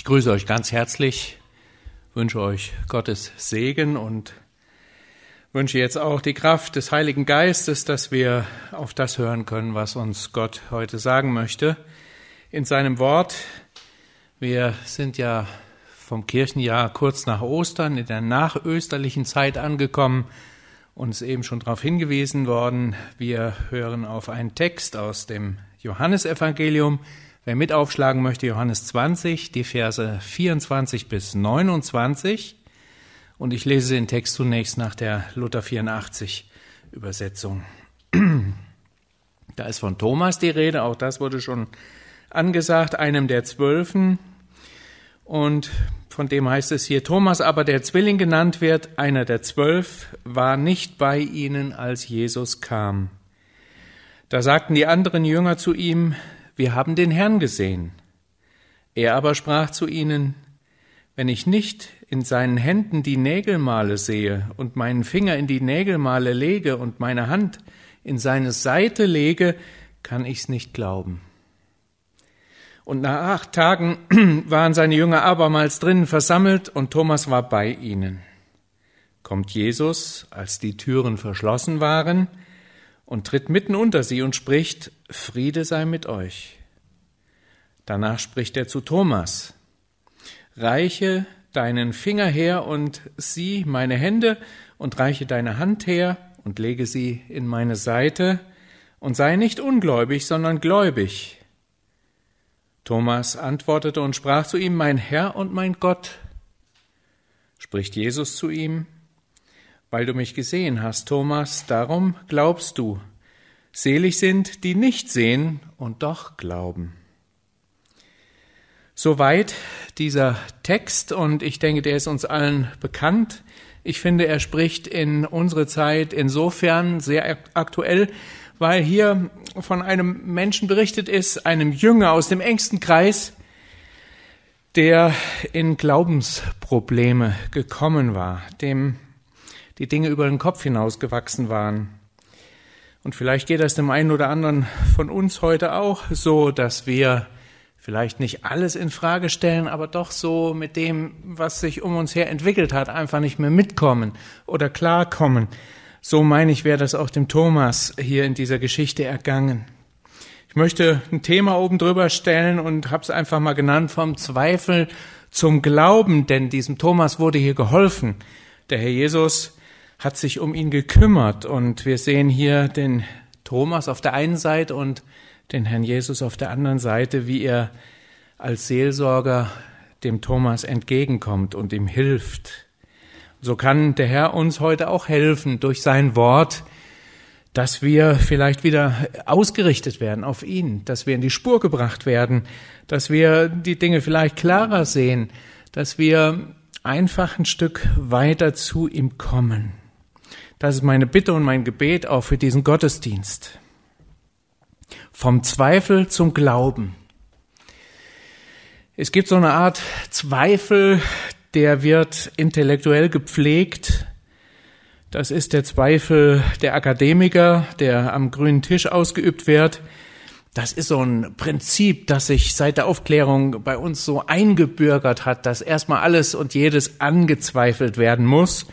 Ich grüße euch ganz herzlich, wünsche euch Gottes Segen und wünsche jetzt auch die Kraft des Heiligen Geistes, dass wir auf das hören können, was uns Gott heute sagen möchte in seinem Wort. Wir sind ja vom Kirchenjahr kurz nach Ostern in der nachösterlichen Zeit angekommen. Uns eben schon darauf hingewiesen worden. Wir hören auf einen Text aus dem Johannesevangelium. Wer mit aufschlagen möchte, Johannes 20, die Verse 24 bis 29. Und ich lese den Text zunächst nach der Luther 84 Übersetzung. Da ist von Thomas die Rede, auch das wurde schon angesagt, einem der Zwölfen. Und von dem heißt es hier, Thomas aber, der Zwilling genannt wird, einer der Zwölf, war nicht bei ihnen, als Jesus kam. Da sagten die anderen Jünger zu ihm, wir haben den Herrn gesehen. Er aber sprach zu ihnen, wenn ich nicht in seinen Händen die Nägelmale sehe und meinen Finger in die Nägelmale lege und meine Hand in seine Seite lege, kann ich's nicht glauben. Und nach acht Tagen waren seine Jünger abermals drinnen versammelt und Thomas war bei ihnen. Kommt Jesus, als die Türen verschlossen waren, und tritt mitten unter sie und spricht, Friede sei mit euch. Danach spricht er zu Thomas, Reiche deinen Finger her und sieh meine Hände und reiche deine Hand her und lege sie in meine Seite und sei nicht ungläubig, sondern gläubig. Thomas antwortete und sprach zu ihm, Mein Herr und mein Gott. Spricht Jesus zu ihm, weil du mich gesehen hast, Thomas, darum glaubst du. Selig sind, die nicht sehen und doch glauben. Soweit dieser Text und ich denke, der ist uns allen bekannt. Ich finde, er spricht in unsere Zeit insofern sehr aktuell, weil hier von einem Menschen berichtet ist, einem Jünger aus dem engsten Kreis, der in Glaubensprobleme gekommen war, dem die Dinge über den Kopf hinausgewachsen waren. Und vielleicht geht das dem einen oder anderen von uns heute auch so, dass wir vielleicht nicht alles in Frage stellen, aber doch so mit dem, was sich um uns her entwickelt hat, einfach nicht mehr mitkommen oder klarkommen. So meine ich, wäre das auch dem Thomas hier in dieser Geschichte ergangen. Ich möchte ein Thema oben drüber stellen und habe es einfach mal genannt vom Zweifel zum Glauben, denn diesem Thomas wurde hier geholfen. Der Herr Jesus hat sich um ihn gekümmert. Und wir sehen hier den Thomas auf der einen Seite und den Herrn Jesus auf der anderen Seite, wie er als Seelsorger dem Thomas entgegenkommt und ihm hilft. So kann der Herr uns heute auch helfen durch sein Wort, dass wir vielleicht wieder ausgerichtet werden auf ihn, dass wir in die Spur gebracht werden, dass wir die Dinge vielleicht klarer sehen, dass wir einfach ein Stück weiter zu ihm kommen. Das ist meine Bitte und mein Gebet auch für diesen Gottesdienst. Vom Zweifel zum Glauben. Es gibt so eine Art Zweifel, der wird intellektuell gepflegt. Das ist der Zweifel der Akademiker, der am grünen Tisch ausgeübt wird. Das ist so ein Prinzip, das sich seit der Aufklärung bei uns so eingebürgert hat, dass erstmal alles und jedes angezweifelt werden muss.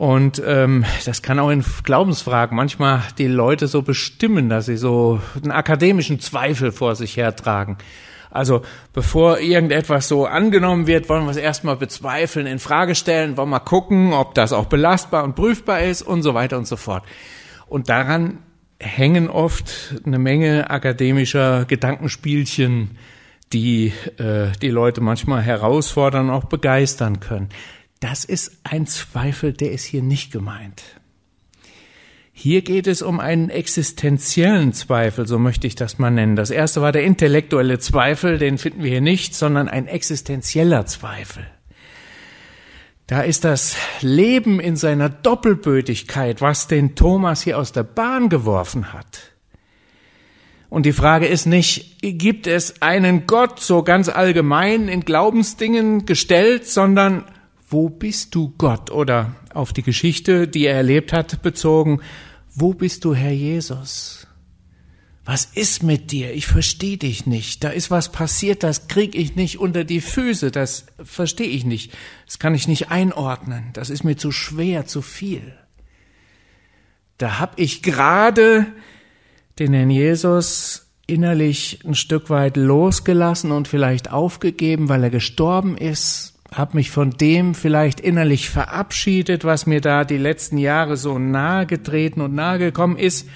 Und ähm, das kann auch in Glaubensfragen manchmal die Leute so bestimmen, dass sie so einen akademischen Zweifel vor sich hertragen. Also bevor irgendetwas so angenommen wird, wollen wir es erstmal bezweifeln, in Frage stellen, wollen wir gucken, ob das auch belastbar und prüfbar ist und so weiter und so fort. Und daran hängen oft eine Menge akademischer Gedankenspielchen, die äh, die Leute manchmal herausfordern auch begeistern können. Das ist ein Zweifel, der ist hier nicht gemeint. Hier geht es um einen existenziellen Zweifel, so möchte ich das mal nennen. Das erste war der intellektuelle Zweifel, den finden wir hier nicht, sondern ein existenzieller Zweifel. Da ist das Leben in seiner Doppelbötigkeit, was den Thomas hier aus der Bahn geworfen hat. Und die Frage ist nicht, gibt es einen Gott so ganz allgemein in Glaubensdingen gestellt, sondern wo bist du Gott? Oder auf die Geschichte, die er erlebt hat, bezogen, wo bist du Herr Jesus? Was ist mit dir? Ich verstehe dich nicht. Da ist was passiert, das krieg ich nicht unter die Füße, das verstehe ich nicht. Das kann ich nicht einordnen. Das ist mir zu schwer, zu viel. Da hab ich gerade den Herrn Jesus innerlich ein Stück weit losgelassen und vielleicht aufgegeben, weil er gestorben ist, hab mich von dem vielleicht innerlich verabschiedet, was mir da die letzten Jahre so nahe getreten und nahe gekommen ist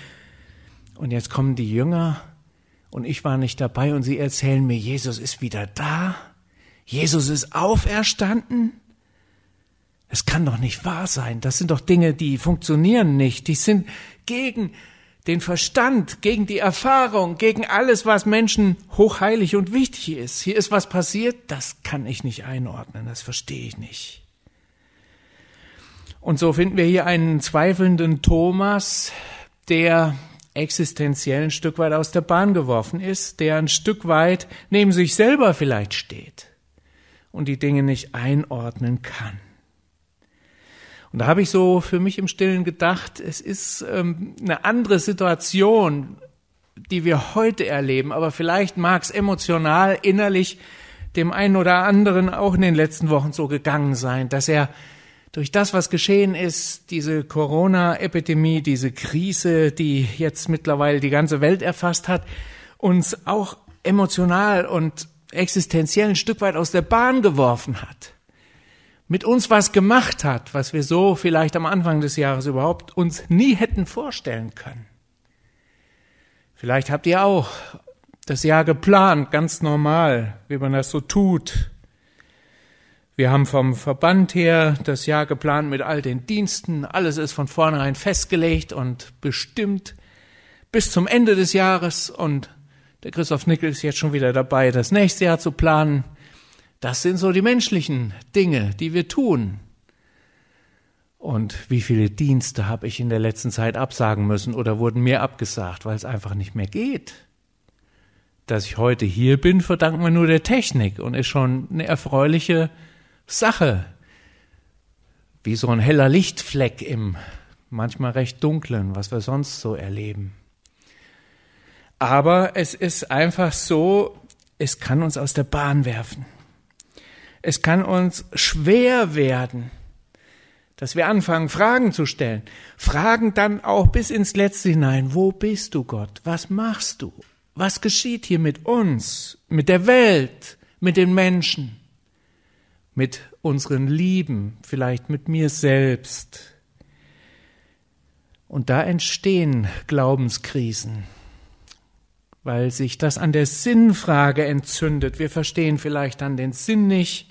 und jetzt kommen die Jünger und ich war nicht dabei und sie erzählen mir, Jesus ist wieder da. Jesus ist auferstanden. Es kann doch nicht wahr sein. Das sind doch Dinge, die funktionieren nicht. Die sind gegen den Verstand, gegen die Erfahrung, gegen alles, was Menschen hochheilig und wichtig ist. Hier ist was passiert, das kann ich nicht einordnen, das verstehe ich nicht. Und so finden wir hier einen zweifelnden Thomas, der existenziell ein Stück weit aus der Bahn geworfen ist, der ein Stück weit neben sich selber vielleicht steht und die Dinge nicht einordnen kann. Und da habe ich so für mich im Stillen gedacht, es ist ähm, eine andere Situation, die wir heute erleben, aber vielleicht mag es emotional, innerlich dem einen oder anderen auch in den letzten Wochen so gegangen sein, dass er durch das, was geschehen ist, diese Corona-Epidemie, diese Krise, die jetzt mittlerweile die ganze Welt erfasst hat, uns auch emotional und existenziell ein Stück weit aus der Bahn geworfen hat. Mit uns was gemacht hat, was wir so vielleicht am Anfang des Jahres überhaupt uns nie hätten vorstellen können. Vielleicht habt ihr auch das Jahr geplant, ganz normal, wie man das so tut, wir haben vom Verband her das Jahr geplant mit all den Diensten. Alles ist von vornherein festgelegt und bestimmt bis zum Ende des Jahres. Und der Christoph Nickel ist jetzt schon wieder dabei, das nächste Jahr zu planen. Das sind so die menschlichen Dinge, die wir tun. Und wie viele Dienste habe ich in der letzten Zeit absagen müssen oder wurden mir abgesagt, weil es einfach nicht mehr geht. Dass ich heute hier bin, verdanken wir nur der Technik und ist schon eine erfreuliche Sache, wie so ein heller Lichtfleck im manchmal recht dunklen, was wir sonst so erleben. Aber es ist einfach so, es kann uns aus der Bahn werfen. Es kann uns schwer werden, dass wir anfangen, Fragen zu stellen. Fragen dann auch bis ins Letzte hinein. Wo bist du, Gott? Was machst du? Was geschieht hier mit uns, mit der Welt, mit den Menschen? mit unseren Lieben, vielleicht mit mir selbst. Und da entstehen Glaubenskrisen, weil sich das an der Sinnfrage entzündet. Wir verstehen vielleicht dann den Sinn nicht,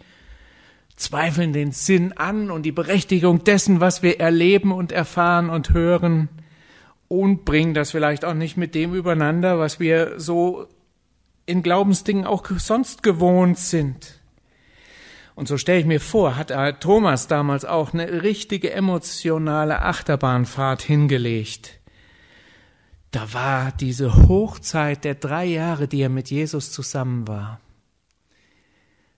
zweifeln den Sinn an und die Berechtigung dessen, was wir erleben und erfahren und hören und bringen das vielleicht auch nicht mit dem übereinander, was wir so in Glaubensdingen auch sonst gewohnt sind. Und so stelle ich mir vor, hat Thomas damals auch eine richtige emotionale Achterbahnfahrt hingelegt. Da war diese Hochzeit der drei Jahre, die er mit Jesus zusammen war.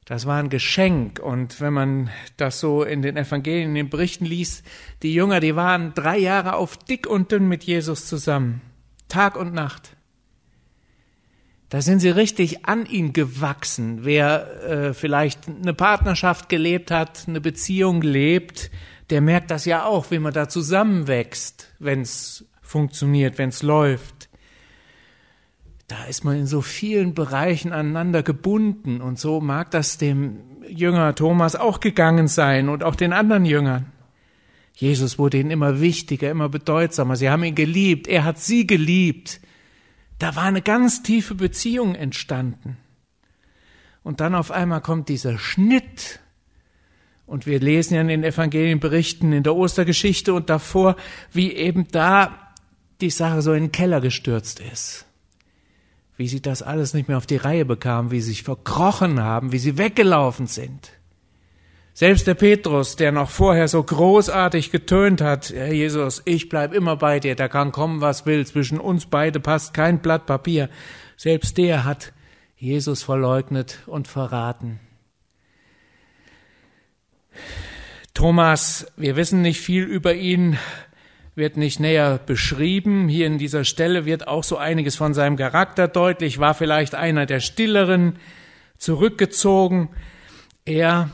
Das war ein Geschenk. Und wenn man das so in den Evangelien, in den Berichten liest, die Jünger, die waren drei Jahre auf dick und dünn mit Jesus zusammen. Tag und Nacht. Da sind sie richtig an ihn gewachsen. Wer äh, vielleicht eine Partnerschaft gelebt hat, eine Beziehung lebt, der merkt das ja auch, wie man da zusammenwächst, wenn es funktioniert, wenn es läuft. Da ist man in so vielen Bereichen aneinander gebunden und so mag das dem Jünger Thomas auch gegangen sein und auch den anderen Jüngern. Jesus wurde ihnen immer wichtiger, immer bedeutsamer. Sie haben ihn geliebt, er hat sie geliebt. Da war eine ganz tiefe Beziehung entstanden. Und dann auf einmal kommt dieser Schnitt. Und wir lesen ja in den Evangelienberichten, in der Ostergeschichte und davor, wie eben da die Sache so in den Keller gestürzt ist. Wie sie das alles nicht mehr auf die Reihe bekamen, wie sie sich verkrochen haben, wie sie weggelaufen sind. Selbst der Petrus, der noch vorher so großartig getönt hat, Herr Jesus, ich bleib immer bei dir, da kann kommen, was will, zwischen uns beide passt kein Blatt Papier. Selbst der hat Jesus verleugnet und verraten. Thomas, wir wissen nicht viel über ihn. Wird nicht näher beschrieben. Hier in dieser Stelle wird auch so einiges von seinem Charakter deutlich. War vielleicht einer der Stilleren, zurückgezogen. Er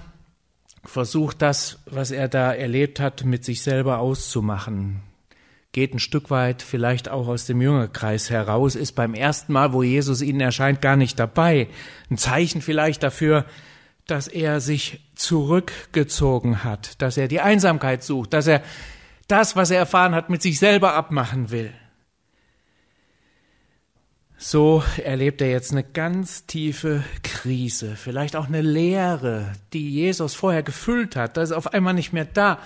versucht das, was er da erlebt hat, mit sich selber auszumachen. Geht ein Stück weit vielleicht auch aus dem Jüngerkreis heraus, ist beim ersten Mal, wo Jesus ihnen erscheint, gar nicht dabei. Ein Zeichen vielleicht dafür, dass er sich zurückgezogen hat, dass er die Einsamkeit sucht, dass er das, was er erfahren hat, mit sich selber abmachen will. So erlebt er jetzt eine ganz tiefe Krise, vielleicht auch eine Leere, die Jesus vorher gefüllt hat. Das ist auf einmal nicht mehr da.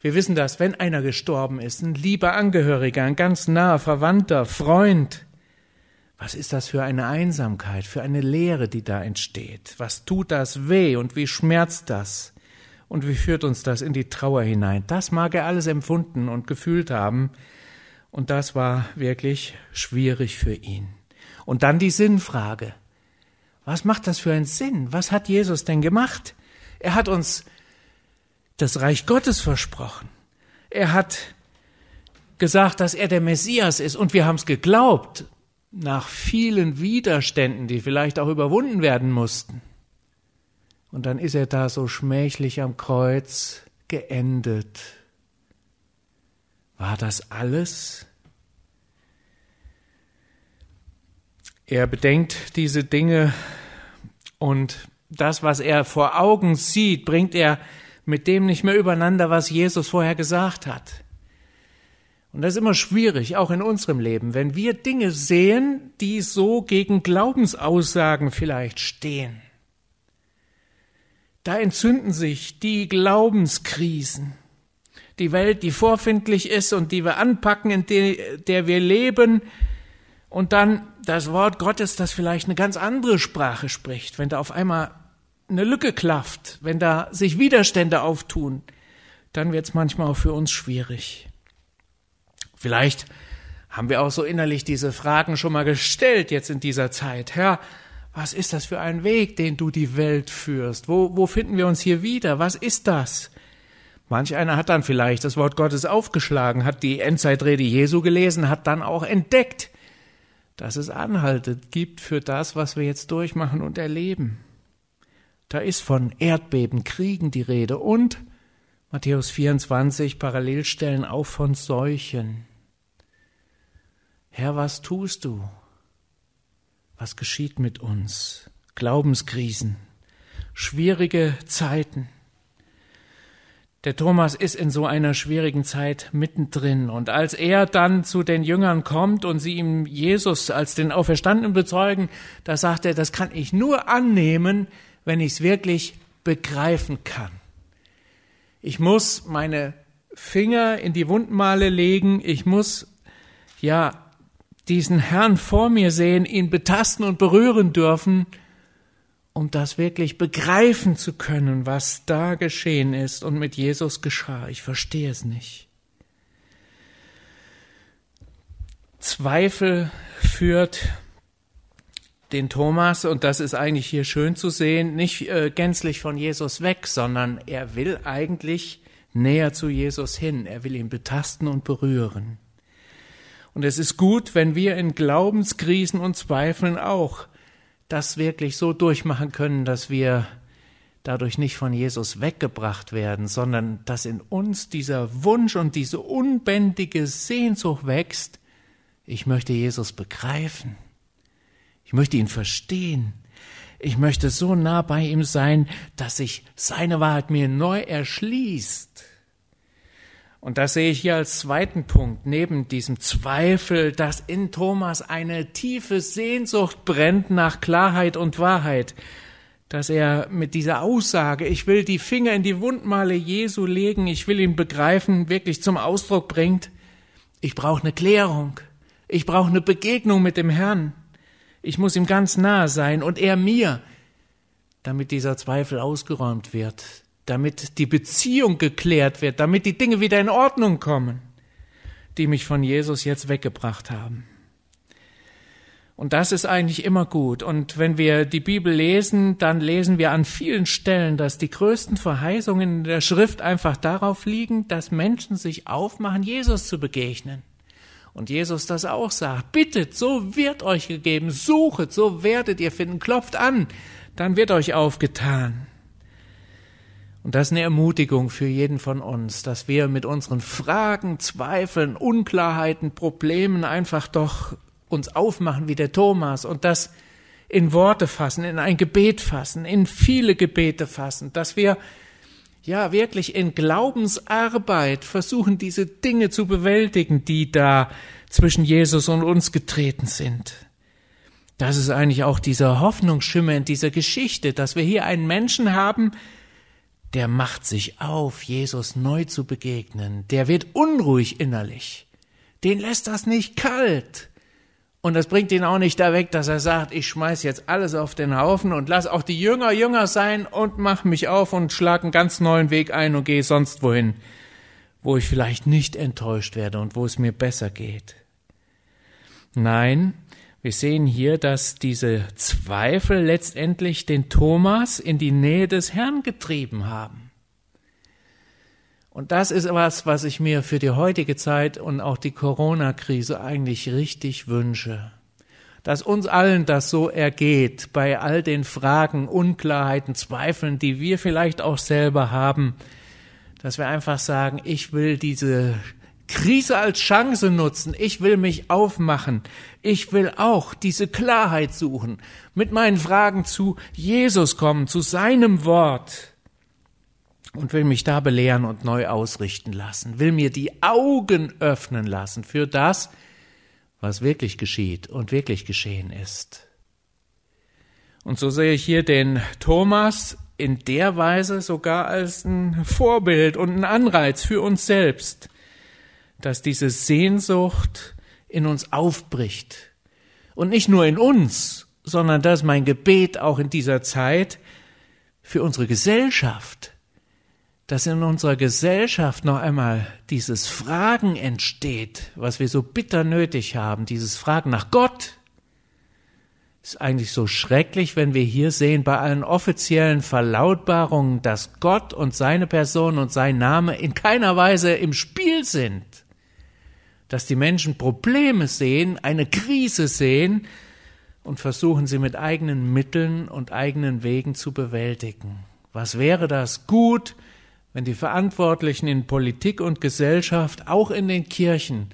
Wir wissen das, wenn einer gestorben ist, ein lieber Angehöriger, ein ganz naher Verwandter, Freund. Was ist das für eine Einsamkeit, für eine Leere, die da entsteht? Was tut das weh und wie schmerzt das? Und wie führt uns das in die Trauer hinein? Das mag er alles empfunden und gefühlt haben. Und das war wirklich schwierig für ihn. Und dann die Sinnfrage. Was macht das für einen Sinn? Was hat Jesus denn gemacht? Er hat uns das Reich Gottes versprochen. Er hat gesagt, dass er der Messias ist und wir haben es geglaubt, nach vielen Widerständen, die vielleicht auch überwunden werden mussten. Und dann ist er da so schmächlich am Kreuz geendet. War das alles? Er bedenkt diese Dinge und das, was er vor Augen sieht, bringt er mit dem nicht mehr übereinander, was Jesus vorher gesagt hat. Und das ist immer schwierig, auch in unserem Leben, wenn wir Dinge sehen, die so gegen Glaubensaussagen vielleicht stehen. Da entzünden sich die Glaubenskrisen. Die Welt, die vorfindlich ist und die wir anpacken, in der wir leben, und dann das Wort Gottes, das vielleicht eine ganz andere Sprache spricht, wenn da auf einmal eine Lücke klafft, wenn da sich Widerstände auftun, dann wird es manchmal auch für uns schwierig. Vielleicht haben wir auch so innerlich diese Fragen schon mal gestellt jetzt in dieser Zeit. Herr, was ist das für ein Weg, den du die Welt führst? Wo, wo finden wir uns hier wieder? Was ist das? Manch einer hat dann vielleicht das Wort Gottes aufgeschlagen, hat die Endzeitrede Jesu gelesen, hat dann auch entdeckt, dass es Anhaltet gibt für das, was wir jetzt durchmachen und erleben. Da ist von Erdbeben, Kriegen die Rede und Matthäus 24 Parallelstellen auch von Seuchen. Herr, was tust du? Was geschieht mit uns? Glaubenskrisen, schwierige Zeiten. Der Thomas ist in so einer schwierigen Zeit mittendrin. Und als er dann zu den Jüngern kommt und sie ihm Jesus als den Auferstandenen bezeugen, da sagt er, das kann ich nur annehmen, wenn ich es wirklich begreifen kann. Ich muss meine Finger in die Wundmale legen. Ich muss, ja, diesen Herrn vor mir sehen, ihn betasten und berühren dürfen um das wirklich begreifen zu können, was da geschehen ist und mit Jesus geschah. Ich verstehe es nicht. Zweifel führt den Thomas, und das ist eigentlich hier schön zu sehen, nicht äh, gänzlich von Jesus weg, sondern er will eigentlich näher zu Jesus hin. Er will ihn betasten und berühren. Und es ist gut, wenn wir in Glaubenskrisen und Zweifeln auch das wirklich so durchmachen können, dass wir dadurch nicht von Jesus weggebracht werden, sondern dass in uns dieser Wunsch und diese unbändige Sehnsucht wächst, ich möchte Jesus begreifen, ich möchte ihn verstehen, ich möchte so nah bei ihm sein, dass sich seine Wahrheit mir neu erschließt. Und das sehe ich hier als zweiten Punkt, neben diesem Zweifel, dass in Thomas eine tiefe Sehnsucht brennt nach Klarheit und Wahrheit, dass er mit dieser Aussage, ich will die Finger in die Wundmale Jesu legen, ich will ihn begreifen, wirklich zum Ausdruck bringt, ich brauche eine Klärung, ich brauche eine Begegnung mit dem Herrn, ich muss ihm ganz nahe sein und er mir, damit dieser Zweifel ausgeräumt wird, damit die Beziehung geklärt wird, damit die Dinge wieder in Ordnung kommen, die mich von Jesus jetzt weggebracht haben. Und das ist eigentlich immer gut. Und wenn wir die Bibel lesen, dann lesen wir an vielen Stellen, dass die größten Verheißungen in der Schrift einfach darauf liegen, dass Menschen sich aufmachen, Jesus zu begegnen. Und Jesus das auch sagt, bittet, so wird euch gegeben, suchet, so werdet ihr finden, klopft an, dann wird euch aufgetan. Und das ist eine Ermutigung für jeden von uns, dass wir mit unseren Fragen, Zweifeln, Unklarheiten, Problemen einfach doch uns aufmachen wie der Thomas und das in Worte fassen, in ein Gebet fassen, in viele Gebete fassen, dass wir ja wirklich in Glaubensarbeit versuchen, diese Dinge zu bewältigen, die da zwischen Jesus und uns getreten sind. Das ist eigentlich auch dieser Hoffnungsschimmer in dieser Geschichte, dass wir hier einen Menschen haben, der macht sich auf, Jesus neu zu begegnen, der wird unruhig innerlich, den lässt das nicht kalt. Und das bringt ihn auch nicht da weg, dass er sagt, ich schmeiß jetzt alles auf den Haufen und lass auch die Jünger Jünger sein und mach mich auf und schlag einen ganz neuen Weg ein und gehe sonst wohin, wo ich vielleicht nicht enttäuscht werde und wo es mir besser geht. Nein, wir sehen hier, dass diese Zweifel letztendlich den Thomas in die Nähe des Herrn getrieben haben. Und das ist was, was ich mir für die heutige Zeit und auch die Corona-Krise eigentlich richtig wünsche. Dass uns allen das so ergeht, bei all den Fragen, Unklarheiten, Zweifeln, die wir vielleicht auch selber haben, dass wir einfach sagen, ich will diese Krise als Chance nutzen. Ich will mich aufmachen. Ich will auch diese Klarheit suchen. Mit meinen Fragen zu Jesus kommen, zu seinem Wort und will mich da belehren und neu ausrichten lassen, will mir die Augen öffnen lassen für das, was wirklich geschieht und wirklich geschehen ist. Und so sehe ich hier den Thomas in der Weise sogar als ein Vorbild und ein Anreiz für uns selbst, dass diese Sehnsucht in uns aufbricht. Und nicht nur in uns, sondern das ist mein Gebet auch in dieser Zeit für unsere Gesellschaft, dass in unserer Gesellschaft noch einmal dieses Fragen entsteht, was wir so bitter nötig haben, dieses Fragen nach Gott. Ist eigentlich so schrecklich, wenn wir hier sehen bei allen offiziellen Verlautbarungen, dass Gott und seine Person und sein Name in keiner Weise im Spiel sind. Dass die Menschen Probleme sehen, eine Krise sehen und versuchen sie mit eigenen Mitteln und eigenen Wegen zu bewältigen. Was wäre das gut, wenn die Verantwortlichen in Politik und Gesellschaft, auch in den Kirchen,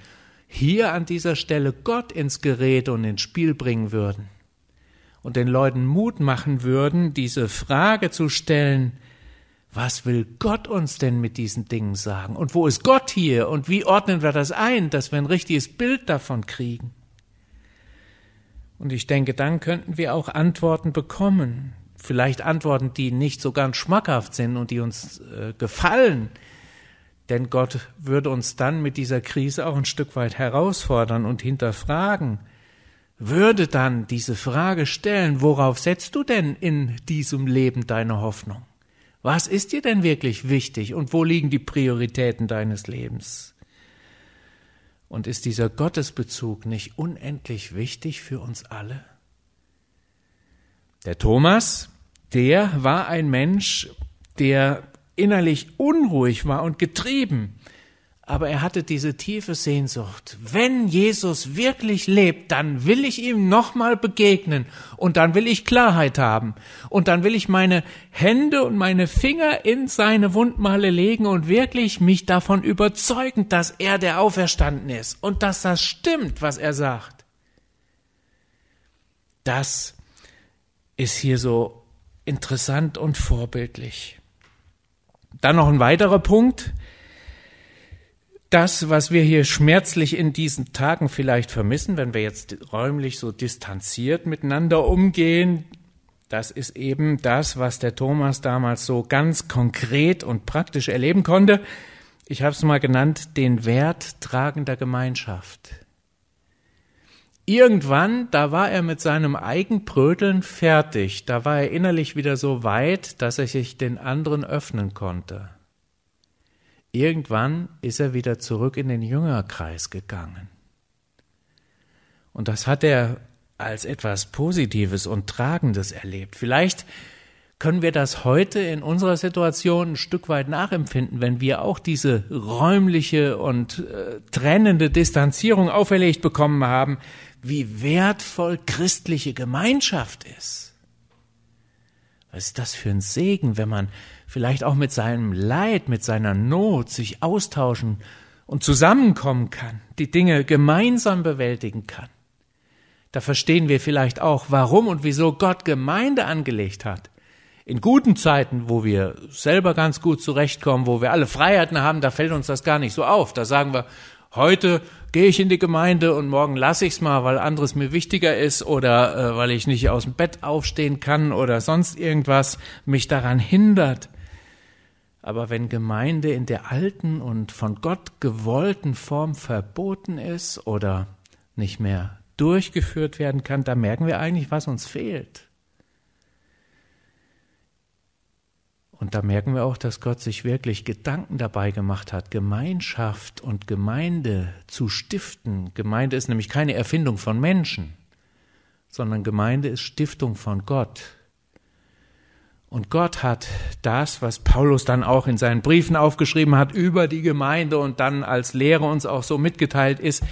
hier an dieser Stelle Gott ins Gerät und ins Spiel bringen würden und den Leuten Mut machen würden, diese Frage zu stellen, was will Gott uns denn mit diesen Dingen sagen? Und wo ist Gott hier? Und wie ordnen wir das ein, dass wir ein richtiges Bild davon kriegen? Und ich denke, dann könnten wir auch Antworten bekommen vielleicht Antworten, die nicht so ganz schmackhaft sind und die uns äh, gefallen. Denn Gott würde uns dann mit dieser Krise auch ein Stück weit herausfordern und hinterfragen. Würde dann diese Frage stellen, worauf setzt du denn in diesem Leben deine Hoffnung? Was ist dir denn wirklich wichtig und wo liegen die Prioritäten deines Lebens? Und ist dieser Gottesbezug nicht unendlich wichtig für uns alle? Der Thomas, der war ein Mensch, der innerlich unruhig war und getrieben. Aber er hatte diese tiefe Sehnsucht. Wenn Jesus wirklich lebt, dann will ich ihm nochmal begegnen und dann will ich Klarheit haben und dann will ich meine Hände und meine Finger in seine Wundmale legen und wirklich mich davon überzeugen, dass er der Auferstanden ist und dass das stimmt, was er sagt. Das ist hier so interessant und vorbildlich. Dann noch ein weiterer Punkt. Das, was wir hier schmerzlich in diesen Tagen vielleicht vermissen, wenn wir jetzt räumlich so distanziert miteinander umgehen, das ist eben das, was der Thomas damals so ganz konkret und praktisch erleben konnte. Ich habe es mal genannt, den Wert tragender Gemeinschaft. Irgendwann, da war er mit seinem Eigenbröteln fertig, da war er innerlich wieder so weit, dass er sich den anderen öffnen konnte. Irgendwann ist er wieder zurück in den Jüngerkreis gegangen. Und das hat er als etwas Positives und Tragendes erlebt. Vielleicht können wir das heute in unserer Situation ein Stück weit nachempfinden, wenn wir auch diese räumliche und äh, trennende Distanzierung auferlegt bekommen haben, wie wertvoll christliche Gemeinschaft ist. Was ist das für ein Segen, wenn man vielleicht auch mit seinem Leid, mit seiner Not sich austauschen und zusammenkommen kann, die Dinge gemeinsam bewältigen kann. Da verstehen wir vielleicht auch, warum und wieso Gott Gemeinde angelegt hat. In guten Zeiten, wo wir selber ganz gut zurechtkommen, wo wir alle Freiheiten haben, da fällt uns das gar nicht so auf. Da sagen wir, heute gehe ich in die Gemeinde und morgen lasse ich es mal, weil anderes mir wichtiger ist oder äh, weil ich nicht aus dem Bett aufstehen kann oder sonst irgendwas mich daran hindert. Aber wenn Gemeinde in der alten und von Gott gewollten Form verboten ist oder nicht mehr durchgeführt werden kann, da merken wir eigentlich, was uns fehlt. Und da merken wir auch, dass Gott sich wirklich Gedanken dabei gemacht hat, Gemeinschaft und Gemeinde zu stiften. Gemeinde ist nämlich keine Erfindung von Menschen, sondern Gemeinde ist Stiftung von Gott. Und Gott hat das, was Paulus dann auch in seinen Briefen aufgeschrieben hat über die Gemeinde und dann als Lehre uns auch so mitgeteilt ist,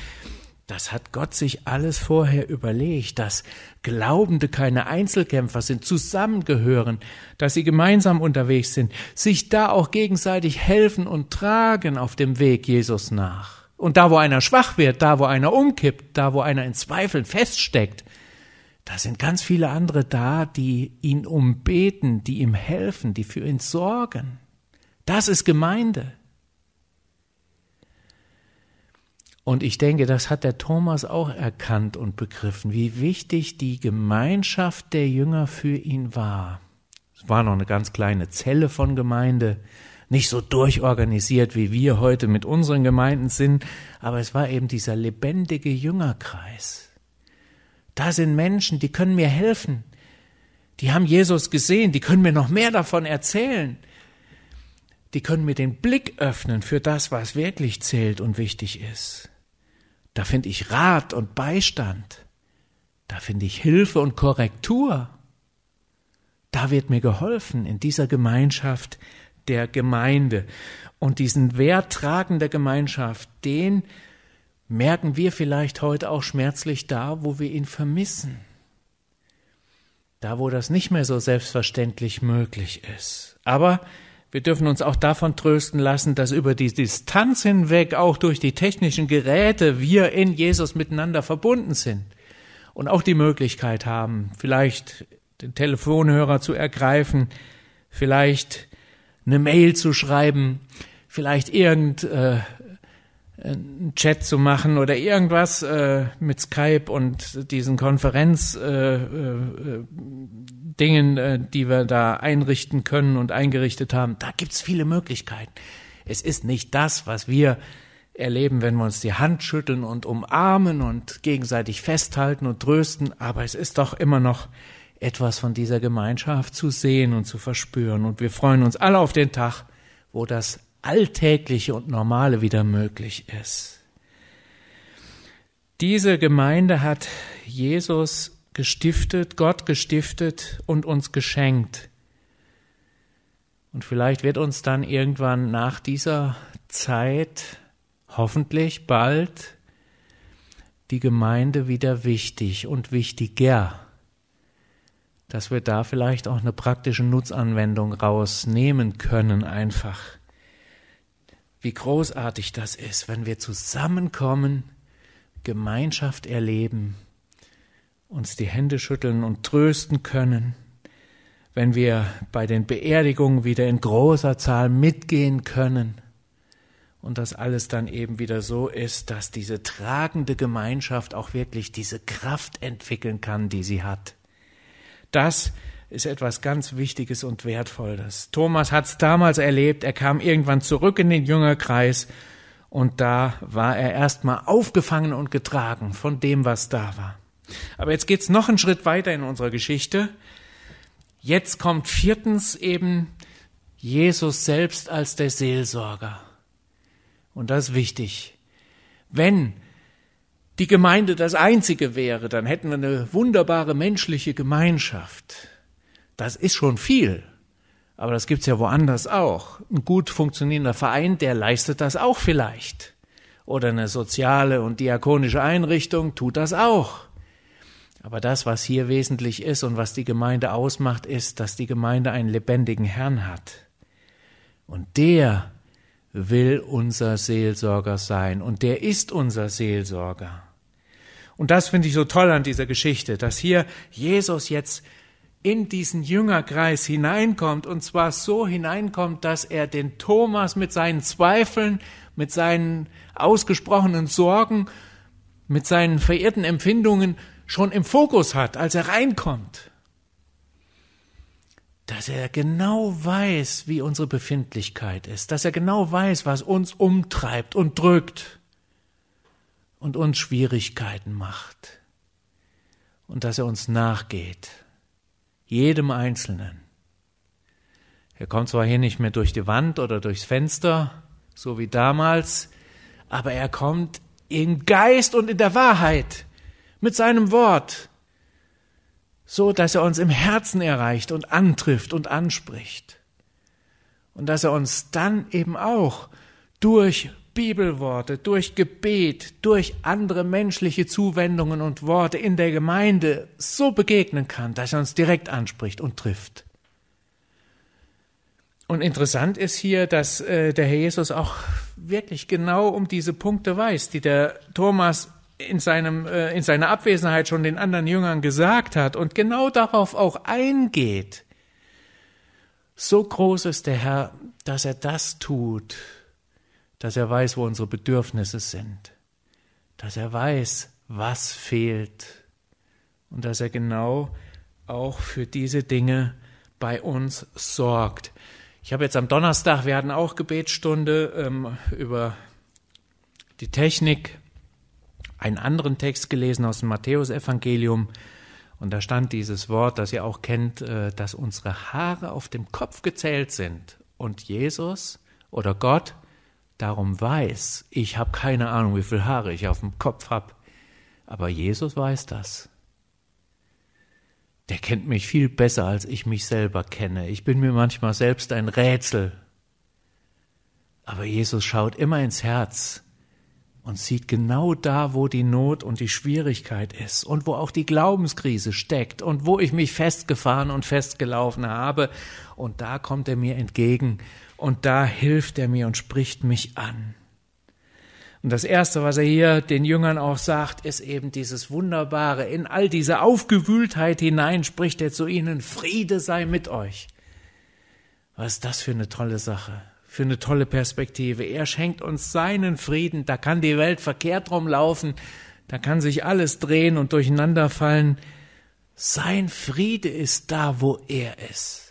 das hat Gott sich alles vorher überlegt, dass Glaubende keine Einzelkämpfer sind, zusammengehören, dass sie gemeinsam unterwegs sind, sich da auch gegenseitig helfen und tragen auf dem Weg Jesus nach. Und da, wo einer schwach wird, da, wo einer umkippt, da, wo einer in Zweifeln feststeckt, da sind ganz viele andere da, die ihn umbeten, die ihm helfen, die für ihn sorgen. Das ist Gemeinde. Und ich denke, das hat der Thomas auch erkannt und begriffen, wie wichtig die Gemeinschaft der Jünger für ihn war. Es war noch eine ganz kleine Zelle von Gemeinde, nicht so durchorganisiert, wie wir heute mit unseren Gemeinden sind, aber es war eben dieser lebendige Jüngerkreis. Da sind Menschen, die können mir helfen. Die haben Jesus gesehen, die können mir noch mehr davon erzählen. Die können mir den Blick öffnen für das, was wirklich zählt und wichtig ist. Da finde ich Rat und Beistand. Da finde ich Hilfe und Korrektur. Da wird mir geholfen in dieser Gemeinschaft der Gemeinde. Und diesen Wert tragender Gemeinschaft, den merken wir vielleicht heute auch schmerzlich da, wo wir ihn vermissen. Da, wo das nicht mehr so selbstverständlich möglich ist. Aber wir dürfen uns auch davon trösten lassen, dass über die Distanz hinweg auch durch die technischen Geräte wir in Jesus miteinander verbunden sind und auch die Möglichkeit haben, vielleicht den Telefonhörer zu ergreifen, vielleicht eine Mail zu schreiben, vielleicht irgend äh, einen Chat zu machen oder irgendwas äh, mit Skype und diesen Konferenzdingen, äh, äh, äh, die wir da einrichten können und eingerichtet haben. Da gibt's viele Möglichkeiten. Es ist nicht das, was wir erleben, wenn wir uns die Hand schütteln und umarmen und gegenseitig festhalten und trösten, aber es ist doch immer noch etwas von dieser Gemeinschaft zu sehen und zu verspüren. Und wir freuen uns alle auf den Tag, wo das Alltägliche und Normale wieder möglich ist. Diese Gemeinde hat Jesus gestiftet, Gott gestiftet und uns geschenkt. Und vielleicht wird uns dann irgendwann nach dieser Zeit, hoffentlich bald, die Gemeinde wieder wichtig und wichtiger, dass wir da vielleicht auch eine praktische Nutzanwendung rausnehmen können einfach wie großartig das ist, wenn wir zusammenkommen, Gemeinschaft erleben, uns die Hände schütteln und trösten können, wenn wir bei den Beerdigungen wieder in großer Zahl mitgehen können und das alles dann eben wieder so ist, dass diese tragende Gemeinschaft auch wirklich diese Kraft entwickeln kann, die sie hat. Das ist etwas ganz Wichtiges und Wertvolles. Thomas hat es damals erlebt, er kam irgendwann zurück in den Jüngerkreis und da war er erstmal aufgefangen und getragen von dem, was da war. Aber jetzt geht's noch einen Schritt weiter in unserer Geschichte. Jetzt kommt viertens eben Jesus selbst als der Seelsorger. Und das ist wichtig. Wenn die Gemeinde das Einzige wäre, dann hätten wir eine wunderbare menschliche Gemeinschaft. Das ist schon viel, aber das gibt's ja woanders auch. Ein gut funktionierender Verein, der leistet das auch vielleicht. Oder eine soziale und diakonische Einrichtung tut das auch. Aber das, was hier wesentlich ist und was die Gemeinde ausmacht, ist, dass die Gemeinde einen lebendigen Herrn hat. Und der will unser Seelsorger sein und der ist unser Seelsorger. Und das finde ich so toll an dieser Geschichte, dass hier Jesus jetzt in diesen Jüngerkreis hineinkommt und zwar so hineinkommt, dass er den Thomas mit seinen Zweifeln, mit seinen ausgesprochenen Sorgen, mit seinen verirrten Empfindungen schon im Fokus hat, als er reinkommt. Dass er genau weiß, wie unsere Befindlichkeit ist, dass er genau weiß, was uns umtreibt und drückt und uns Schwierigkeiten macht. Und dass er uns nachgeht, jedem Einzelnen. Er kommt zwar hier nicht mehr durch die Wand oder durchs Fenster, so wie damals, aber er kommt im Geist und in der Wahrheit mit seinem Wort, so dass er uns im Herzen erreicht und antrifft und anspricht. Und dass er uns dann eben auch durch Bibelworte, durch Gebet, durch andere menschliche Zuwendungen und Worte in der Gemeinde so begegnen kann, dass er uns direkt anspricht und trifft. Und interessant ist hier, dass äh, der Herr Jesus auch wirklich genau um diese Punkte weiß, die der Thomas in, seinem, äh, in seiner Abwesenheit schon den anderen Jüngern gesagt hat und genau darauf auch eingeht. So groß ist der Herr, dass er das tut, dass er weiß, wo unsere Bedürfnisse sind, dass er weiß, was fehlt. Und dass er genau auch für diese Dinge bei uns sorgt. Ich habe jetzt am Donnerstag, wir hatten auch Gebetsstunde ähm, über die Technik, einen anderen Text gelesen aus dem Matthäusevangelium. Und da stand dieses Wort, das ihr auch kennt, äh, dass unsere Haare auf dem Kopf gezählt sind. Und Jesus oder Gott darum weiß, ich habe keine Ahnung, wie viele Haare ich auf dem Kopf habe, aber Jesus weiß das. Der kennt mich viel besser, als ich mich selber kenne. Ich bin mir manchmal selbst ein Rätsel. Aber Jesus schaut immer ins Herz und sieht genau da, wo die Not und die Schwierigkeit ist und wo auch die Glaubenskrise steckt und wo ich mich festgefahren und festgelaufen habe. Und da kommt er mir entgegen und da hilft er mir und spricht mich an. Und das Erste, was er hier den Jüngern auch sagt, ist eben dieses Wunderbare. In all diese Aufgewühltheit hinein spricht er zu ihnen, Friede sei mit euch. Was ist das für eine tolle Sache, für eine tolle Perspektive. Er schenkt uns seinen Frieden, da kann die Welt verkehrt rumlaufen, da kann sich alles drehen und durcheinander fallen. Sein Friede ist da, wo er ist.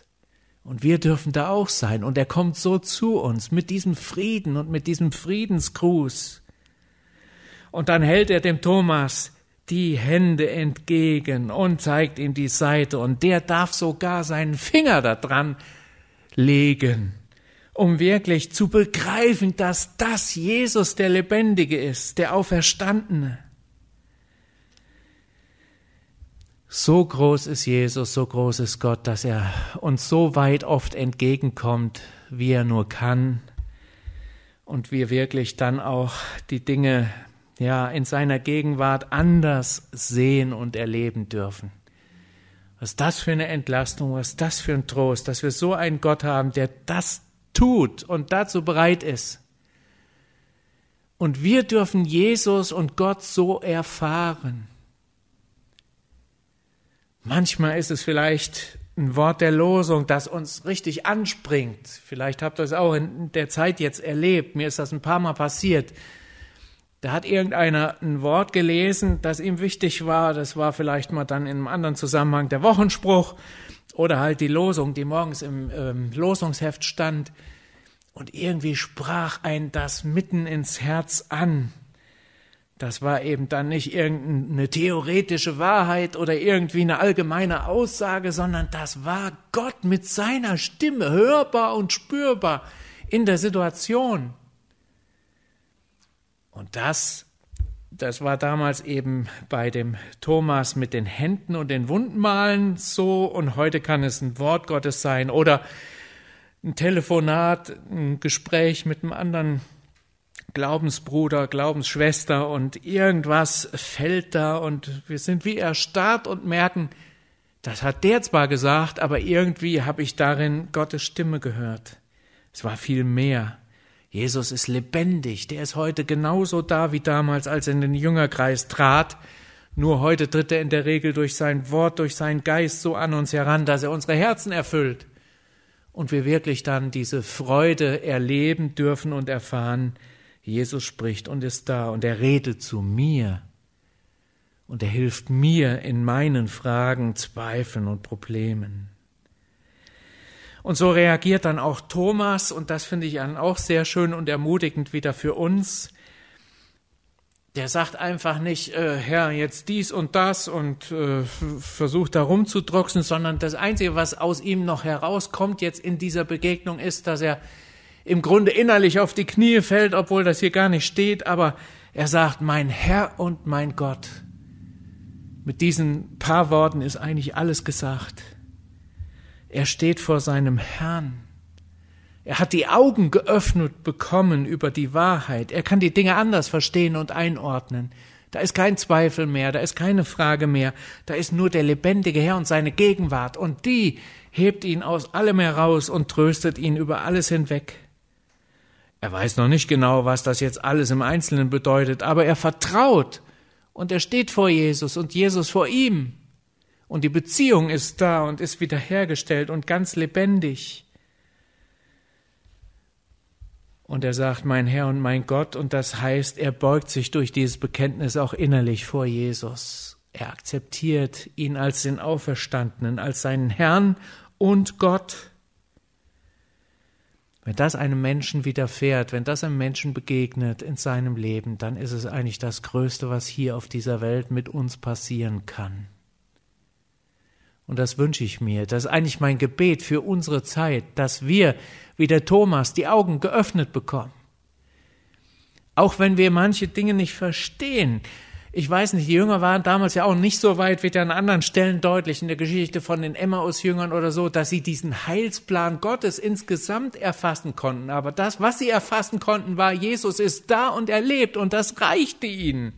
Und wir dürfen da auch sein. Und er kommt so zu uns mit diesem Frieden und mit diesem Friedensgruß. Und dann hält er dem Thomas die Hände entgegen und zeigt ihm die Seite. Und der darf sogar seinen Finger da dran legen, um wirklich zu begreifen, dass das Jesus der Lebendige ist, der Auferstandene. So groß ist Jesus, so groß ist Gott, dass er uns so weit oft entgegenkommt, wie er nur kann. Und wir wirklich dann auch die Dinge, ja, in seiner Gegenwart anders sehen und erleben dürfen. Was das für eine Entlastung, was das für ein Trost, dass wir so einen Gott haben, der das tut und dazu bereit ist. Und wir dürfen Jesus und Gott so erfahren. Manchmal ist es vielleicht ein Wort der Losung, das uns richtig anspringt. Vielleicht habt ihr es auch in der Zeit jetzt erlebt. Mir ist das ein paar Mal passiert. Da hat irgendeiner ein Wort gelesen, das ihm wichtig war. Das war vielleicht mal dann in einem anderen Zusammenhang der Wochenspruch oder halt die Losung, die morgens im ähm, Losungsheft stand. Und irgendwie sprach ein das mitten ins Herz an. Das war eben dann nicht irgendeine theoretische Wahrheit oder irgendwie eine allgemeine Aussage, sondern das war Gott mit seiner Stimme hörbar und spürbar in der Situation. Und das Das war damals eben bei dem Thomas mit den Händen und den Wundmalen so und heute kann es ein Wort Gottes sein oder ein Telefonat, ein Gespräch mit einem anderen Glaubensbruder, Glaubensschwester und irgendwas fällt da und wir sind wie erstarrt und merken, das hat der zwar gesagt, aber irgendwie habe ich darin Gottes Stimme gehört. Es war viel mehr. Jesus ist lebendig, der ist heute genauso da wie damals, als er in den Jüngerkreis trat. Nur heute tritt er in der Regel durch sein Wort, durch seinen Geist so an uns heran, dass er unsere Herzen erfüllt und wir wirklich dann diese Freude erleben dürfen und erfahren, Jesus spricht und ist da und er redet zu mir und er hilft mir in meinen Fragen, Zweifeln und Problemen. Und so reagiert dann auch Thomas, und das finde ich dann auch sehr schön und ermutigend wieder für uns. Der sagt einfach nicht, äh, Herr, jetzt dies und das und äh, versucht da rumzudroxen, sondern das Einzige, was aus ihm noch herauskommt jetzt in dieser Begegnung ist, dass er im Grunde innerlich auf die Knie fällt, obwohl das hier gar nicht steht, aber er sagt, mein Herr und mein Gott. Mit diesen paar Worten ist eigentlich alles gesagt. Er steht vor seinem Herrn. Er hat die Augen geöffnet bekommen über die Wahrheit. Er kann die Dinge anders verstehen und einordnen. Da ist kein Zweifel mehr, da ist keine Frage mehr, da ist nur der lebendige Herr und seine Gegenwart, und die hebt ihn aus allem heraus und tröstet ihn über alles hinweg. Er weiß noch nicht genau, was das jetzt alles im Einzelnen bedeutet, aber er vertraut und er steht vor Jesus und Jesus vor ihm. Und die Beziehung ist da und ist wiederhergestellt und ganz lebendig. Und er sagt, mein Herr und mein Gott, und das heißt, er beugt sich durch dieses Bekenntnis auch innerlich vor Jesus. Er akzeptiert ihn als den Auferstandenen, als seinen Herrn und Gott. Wenn das einem Menschen widerfährt, wenn das einem Menschen begegnet in seinem Leben, dann ist es eigentlich das Größte, was hier auf dieser Welt mit uns passieren kann. Und das wünsche ich mir. Das ist eigentlich mein Gebet für unsere Zeit, dass wir, wie der Thomas, die Augen geöffnet bekommen. Auch wenn wir manche Dinge nicht verstehen, ich weiß nicht, die Jünger waren damals ja auch nicht so weit, wird ja an anderen Stellen deutlich in der Geschichte von den Emmaus-Jüngern oder so, dass sie diesen Heilsplan Gottes insgesamt erfassen konnten. Aber das, was sie erfassen konnten, war, Jesus ist da und er lebt und das reichte ihnen.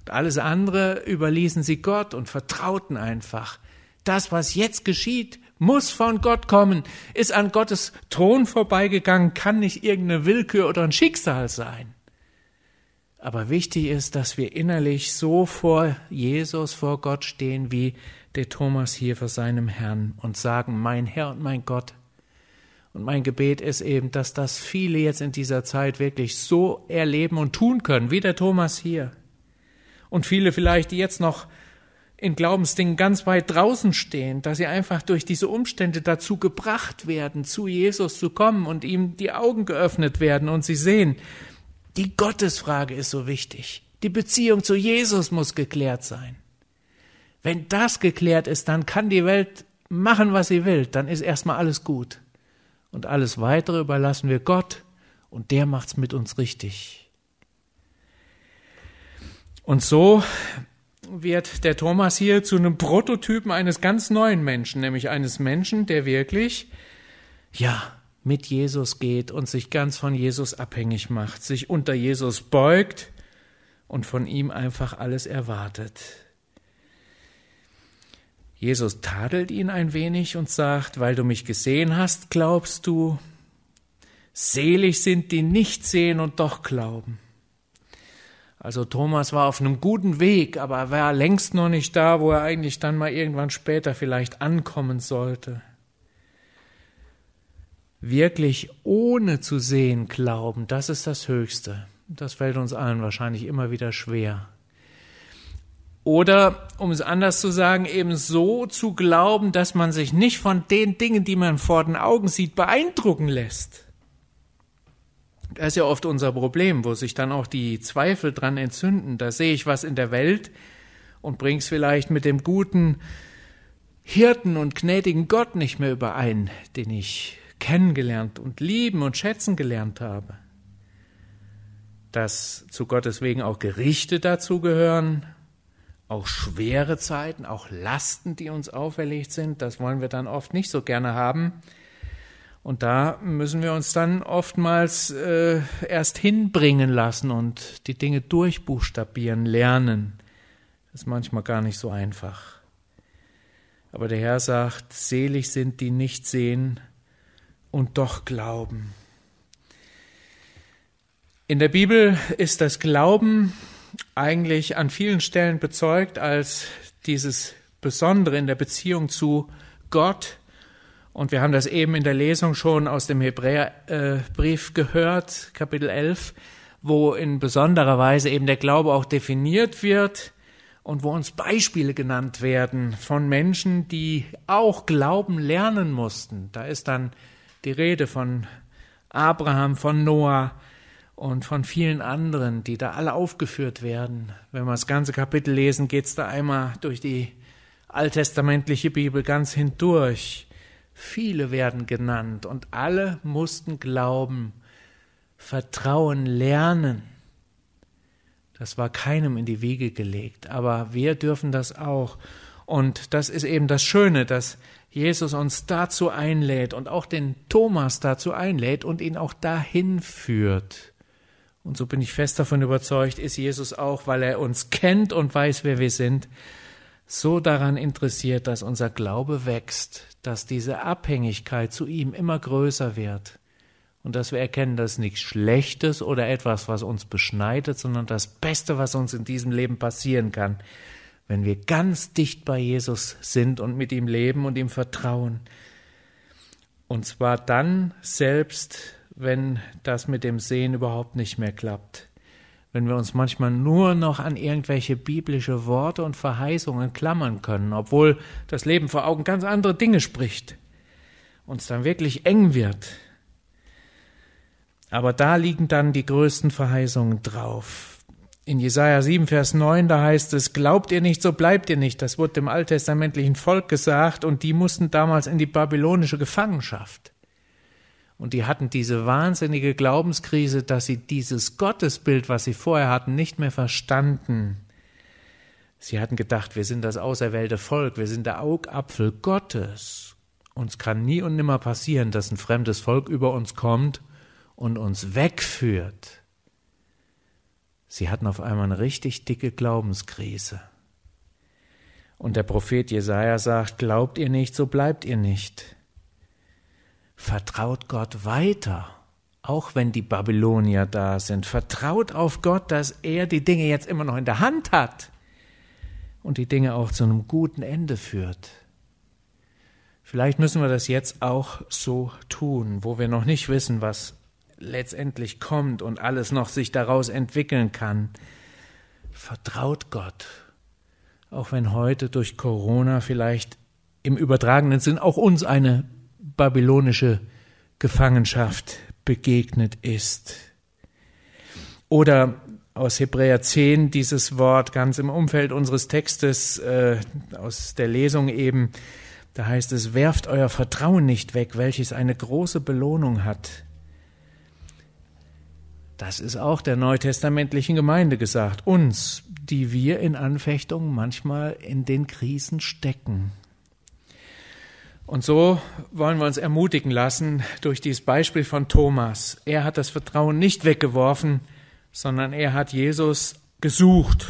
Und alles andere überließen sie Gott und vertrauten einfach. Das, was jetzt geschieht, muss von Gott kommen, ist an Gottes Thron vorbeigegangen, kann nicht irgendeine Willkür oder ein Schicksal sein. Aber wichtig ist, dass wir innerlich so vor Jesus, vor Gott stehen, wie der Thomas hier vor seinem Herrn und sagen, mein Herr und mein Gott. Und mein Gebet ist eben, dass das viele jetzt in dieser Zeit wirklich so erleben und tun können, wie der Thomas hier. Und viele vielleicht, die jetzt noch in Glaubensdingen ganz weit draußen stehen, dass sie einfach durch diese Umstände dazu gebracht werden, zu Jesus zu kommen und ihm die Augen geöffnet werden und sie sehen, die Gottesfrage ist so wichtig. Die Beziehung zu Jesus muss geklärt sein. Wenn das geklärt ist, dann kann die Welt machen, was sie will. Dann ist erstmal alles gut. Und alles weitere überlassen wir Gott und der macht's mit uns richtig. Und so wird der Thomas hier zu einem Prototypen eines ganz neuen Menschen, nämlich eines Menschen, der wirklich, ja, mit Jesus geht und sich ganz von Jesus abhängig macht, sich unter Jesus beugt und von ihm einfach alles erwartet. Jesus tadelt ihn ein wenig und sagt, weil du mich gesehen hast, glaubst du, selig sind die nicht sehen und doch glauben. Also Thomas war auf einem guten Weg, aber er war längst noch nicht da, wo er eigentlich dann mal irgendwann später vielleicht ankommen sollte wirklich ohne zu sehen glauben, das ist das Höchste. Das fällt uns allen wahrscheinlich immer wieder schwer. Oder, um es anders zu sagen, eben so zu glauben, dass man sich nicht von den Dingen, die man vor den Augen sieht, beeindrucken lässt. Das ist ja oft unser Problem, wo sich dann auch die Zweifel dran entzünden. Da sehe ich was in der Welt und bring's vielleicht mit dem guten Hirten und gnädigen Gott nicht mehr überein, den ich kennengelernt und lieben und schätzen gelernt habe. dass zu Gottes wegen auch Gerichte dazugehören, auch schwere Zeiten, auch Lasten, die uns auferlegt sind. Das wollen wir dann oft nicht so gerne haben. Und da müssen wir uns dann oftmals äh, erst hinbringen lassen und die Dinge durchbuchstabieren, lernen. Das ist manchmal gar nicht so einfach. Aber der Herr sagt, selig sind die nicht sehen und doch glauben. In der Bibel ist das Glauben eigentlich an vielen Stellen bezeugt als dieses Besondere in der Beziehung zu Gott. Und wir haben das eben in der Lesung schon aus dem Hebräerbrief gehört, Kapitel 11, wo in besonderer Weise eben der Glaube auch definiert wird und wo uns Beispiele genannt werden von Menschen, die auch Glauben lernen mussten. Da ist dann die Rede von Abraham, von Noah, und von vielen anderen, die da alle aufgeführt werden. Wenn wir das ganze Kapitel lesen, geht es da einmal durch die alttestamentliche Bibel ganz hindurch. Viele werden genannt und alle mussten glauben, Vertrauen lernen. Das war keinem in die Wiege gelegt, aber wir dürfen das auch. Und das ist eben das Schöne, dass Jesus uns dazu einlädt und auch den Thomas dazu einlädt und ihn auch dahin führt. Und so bin ich fest davon überzeugt, ist Jesus auch, weil er uns kennt und weiß, wer wir sind, so daran interessiert, dass unser Glaube wächst, dass diese Abhängigkeit zu ihm immer größer wird und dass wir erkennen, dass nichts Schlechtes oder etwas, was uns beschneidet, sondern das Beste, was uns in diesem Leben passieren kann, wenn wir ganz dicht bei Jesus sind und mit ihm leben und ihm vertrauen. Und zwar dann selbst, wenn das mit dem Sehen überhaupt nicht mehr klappt. Wenn wir uns manchmal nur noch an irgendwelche biblische Worte und Verheißungen klammern können, obwohl das Leben vor Augen ganz andere Dinge spricht, uns dann wirklich eng wird. Aber da liegen dann die größten Verheißungen drauf. In Jesaja 7, Vers 9, da heißt es, glaubt ihr nicht, so bleibt ihr nicht. Das wurde dem alttestamentlichen Volk gesagt und die mussten damals in die babylonische Gefangenschaft. Und die hatten diese wahnsinnige Glaubenskrise, dass sie dieses Gottesbild, was sie vorher hatten, nicht mehr verstanden. Sie hatten gedacht, wir sind das auserwählte Volk, wir sind der Augapfel Gottes. Uns kann nie und nimmer passieren, dass ein fremdes Volk über uns kommt und uns wegführt. Sie hatten auf einmal eine richtig dicke Glaubenskrise. Und der Prophet Jesaja sagt: Glaubt ihr nicht, so bleibt ihr nicht. Vertraut Gott weiter, auch wenn die Babylonier da sind. Vertraut auf Gott, dass er die Dinge jetzt immer noch in der Hand hat und die Dinge auch zu einem guten Ende führt. Vielleicht müssen wir das jetzt auch so tun, wo wir noch nicht wissen, was letztendlich kommt und alles noch sich daraus entwickeln kann. Vertraut Gott, auch wenn heute durch Corona vielleicht im übertragenen Sinn auch uns eine babylonische Gefangenschaft begegnet ist. Oder aus Hebräer 10 dieses Wort ganz im Umfeld unseres Textes, äh, aus der Lesung eben, da heißt es, werft euer Vertrauen nicht weg, welches eine große Belohnung hat. Das ist auch der neutestamentlichen Gemeinde gesagt, uns, die wir in Anfechtungen manchmal in den Krisen stecken. Und so wollen wir uns ermutigen lassen durch dieses Beispiel von Thomas. Er hat das Vertrauen nicht weggeworfen, sondern er hat Jesus gesucht.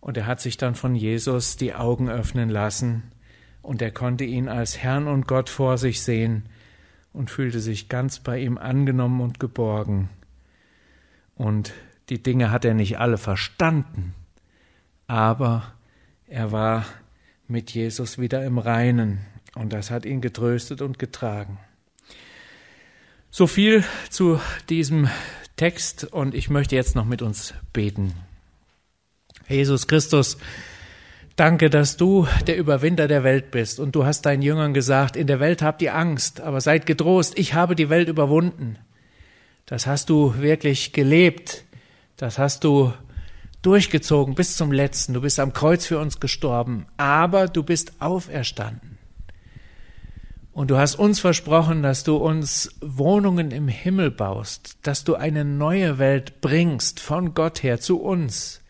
Und er hat sich dann von Jesus die Augen öffnen lassen und er konnte ihn als Herrn und Gott vor sich sehen und fühlte sich ganz bei ihm angenommen und geborgen. Und die Dinge hat er nicht alle verstanden, aber er war mit Jesus wieder im Reinen und das hat ihn getröstet und getragen. So viel zu diesem Text und ich möchte jetzt noch mit uns beten. Jesus Christus, danke, dass du der Überwinder der Welt bist und du hast deinen Jüngern gesagt, in der Welt habt ihr Angst, aber seid getrost, ich habe die Welt überwunden. Das hast du wirklich gelebt, das hast du durchgezogen bis zum letzten, du bist am Kreuz für uns gestorben, aber du bist auferstanden. Und du hast uns versprochen, dass du uns Wohnungen im Himmel baust, dass du eine neue Welt bringst von Gott her zu uns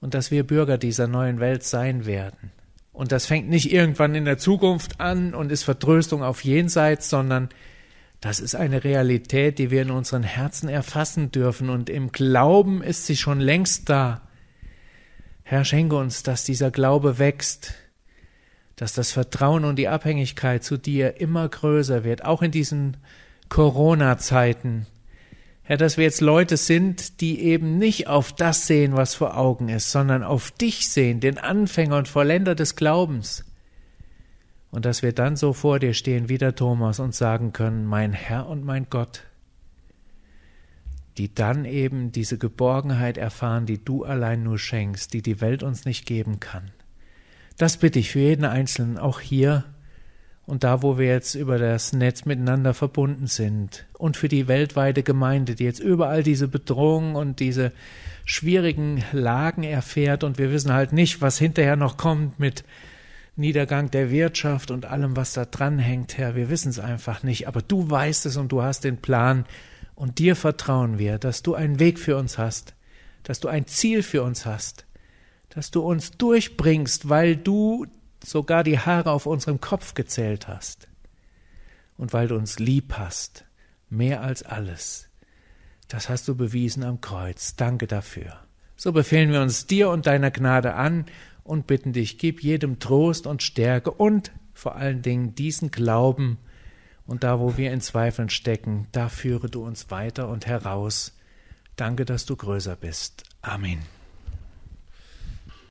und dass wir Bürger dieser neuen Welt sein werden. Und das fängt nicht irgendwann in der Zukunft an und ist Vertröstung auf jenseits, sondern das ist eine Realität, die wir in unseren Herzen erfassen dürfen und im Glauben ist sie schon längst da. Herr, schenke uns, dass dieser Glaube wächst, dass das Vertrauen und die Abhängigkeit zu dir immer größer wird, auch in diesen Corona-Zeiten. Herr, dass wir jetzt Leute sind, die eben nicht auf das sehen, was vor Augen ist, sondern auf dich sehen, den Anfänger und Vollender des Glaubens. Und dass wir dann so vor dir stehen wie der Thomas und sagen können, mein Herr und mein Gott, die dann eben diese Geborgenheit erfahren, die du allein nur schenkst, die die Welt uns nicht geben kann. Das bitte ich für jeden Einzelnen, auch hier und da, wo wir jetzt über das Netz miteinander verbunden sind und für die weltweite Gemeinde, die jetzt überall diese Bedrohungen und diese schwierigen Lagen erfährt und wir wissen halt nicht, was hinterher noch kommt mit Niedergang der Wirtschaft und allem, was da dranhängt, Herr. Wir wissen es einfach nicht, aber du weißt es und du hast den Plan und dir vertrauen wir, dass du einen Weg für uns hast, dass du ein Ziel für uns hast dass du uns durchbringst, weil du sogar die Haare auf unserem Kopf gezählt hast und weil du uns lieb hast, mehr als alles. Das hast du bewiesen am Kreuz. Danke dafür. So befehlen wir uns dir und deiner Gnade an und bitten dich, gib jedem Trost und Stärke und vor allen Dingen diesen Glauben, und da, wo wir in Zweifeln stecken, da führe du uns weiter und heraus. Danke, dass du größer bist. Amen.